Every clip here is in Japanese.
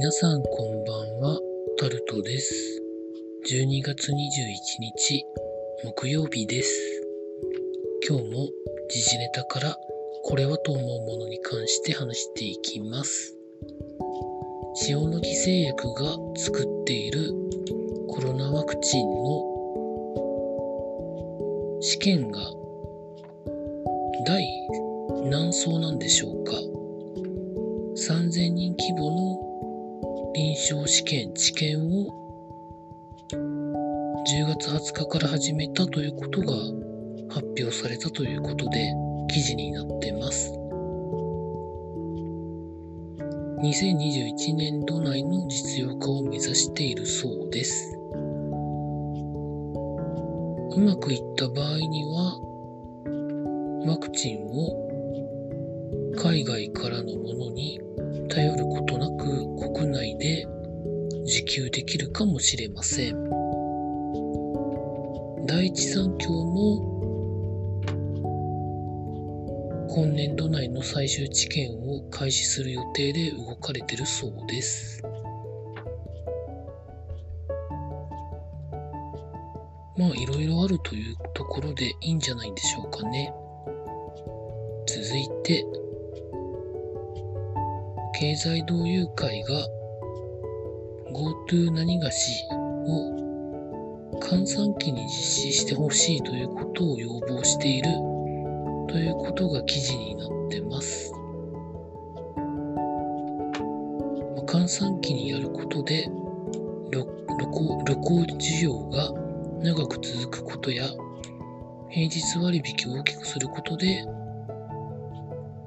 皆さんこんばんは、タルトです。12月21日、木曜日です。今日も時事ネタからこれはと思うものに関して話していきます。塩野義製薬が作っているコロナワクチンの試験が第何層なんでしょうか3000人臨床試験、治験を10月20日から始めたということが発表されたということで記事になってます。2021年度内の実用化を目指しているそうです。うまくいった場合には、ワクチンを海外からのものにできるかもしれません。第一三共も今年度内の最終治験を開始する予定で動かれてるそうです。まあいろいろあるというところでいいんじゃないんでしょうかね。続いて、経済同友会が GoTo 何がしを閑散期に実施してほしいということを要望しているということが記事になってます。ま閑散期にやることで旅旅行旅行需要が長く続くことや平日割引を大きくすることで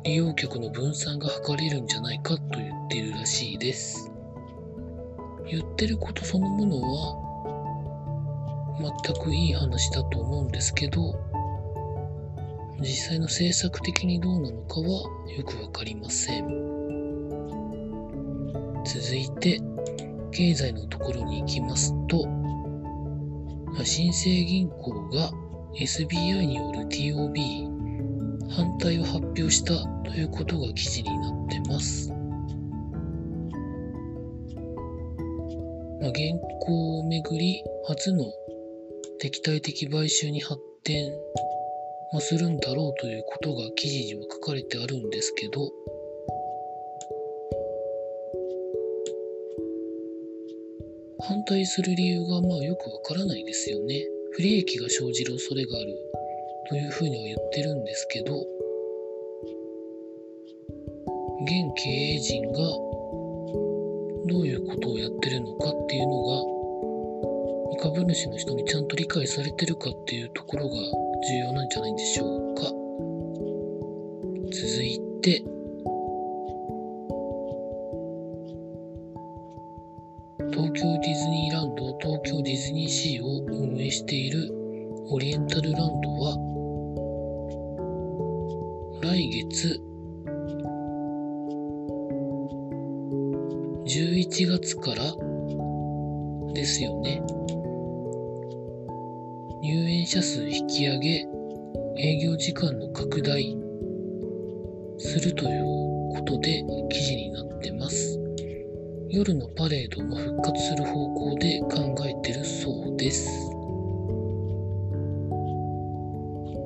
利用客の分散が図れるんじゃないかと言っているらしいです。言ってることそのものは全くいい話だと思うんですけど、実際の政策的にどうなのかはよくわかりません。続いて、経済のところに行きますと、新生銀行が SBI による TOB 反対を発表したということが記事になってます。まあ、現行をめぐり初の敵対的買収に発展、まあ、するんだろうということが記事には書かれてあるんですけど、反対する理由がまあよくわからないですよね。不利益が生じる恐れがあるというふうには言ってるんですけど、現経営陣がどういうことをやってるのかっていうのが、株主の人にちゃんと理解されてるかっていうところが重要なんじゃないでしょうか。続いて、東京ディズニーランド、東京ディズニーシーを運営しているオリエンタルランドは、来月11月からですよね。入園者数引き上げ、営業時間の拡大するということで記事になってます。夜のパレードも復活する方向で考えてるそうです。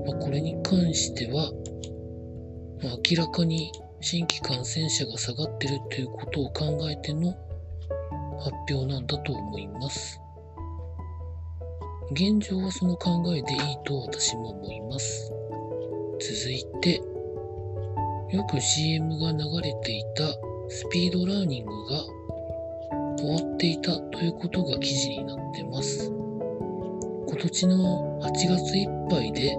まあ、これに関しては、まあ明らかに新規感染者が下がってるということを考えての発表なんだと思います。現状はその考えでいいと私も思います。続いて、よく CM が流れていたスピードラーニングが終わっていたということが記事になってます。今年の8月いっぱいで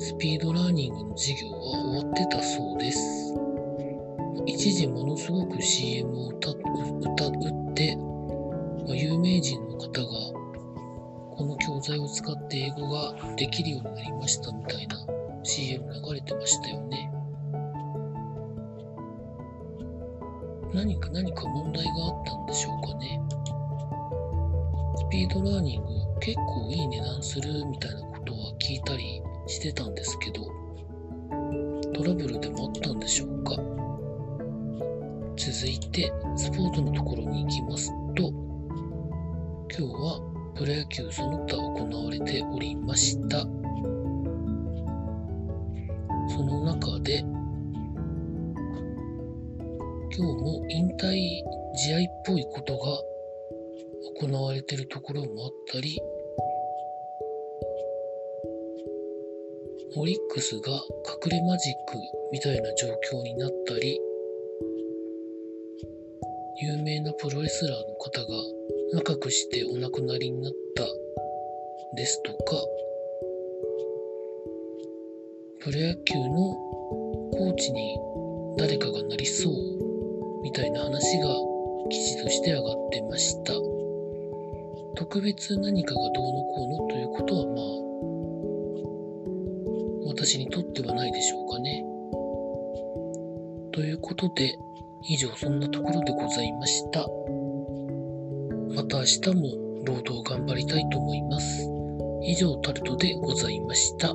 スピードラーニングの授業は終わってたそうです。一時ものすごく CM を歌歌打って、まあ有名人の方がこの教材を使って英語ができるようになりましたみたいな CM 流れてましたよね。何か何か問題があったんでしょうかね。スピードラーニング結構いい値段するみたいなこと聞いたりしてたんですけど、トラブルでもあったんでしょうか？続いて、スポーツのところに行きますと、今日はプロ野球その他行われておりました。その中で、今日も引退試合っぽいことが行われてるところもあったり、オリックスが隠れマジックみたいな状況になったり、有名なプロレスラーの方が若くしてお亡くなりになったですとか、プロ野球のコーチに誰かがなりそうみたいな話が記事として上がってました。特別何かがどうのこうのという私にとってはないでしょうかね。ということで以上そんなところでございました。また明日も労働頑張りたいと思います。以上タルトでございました。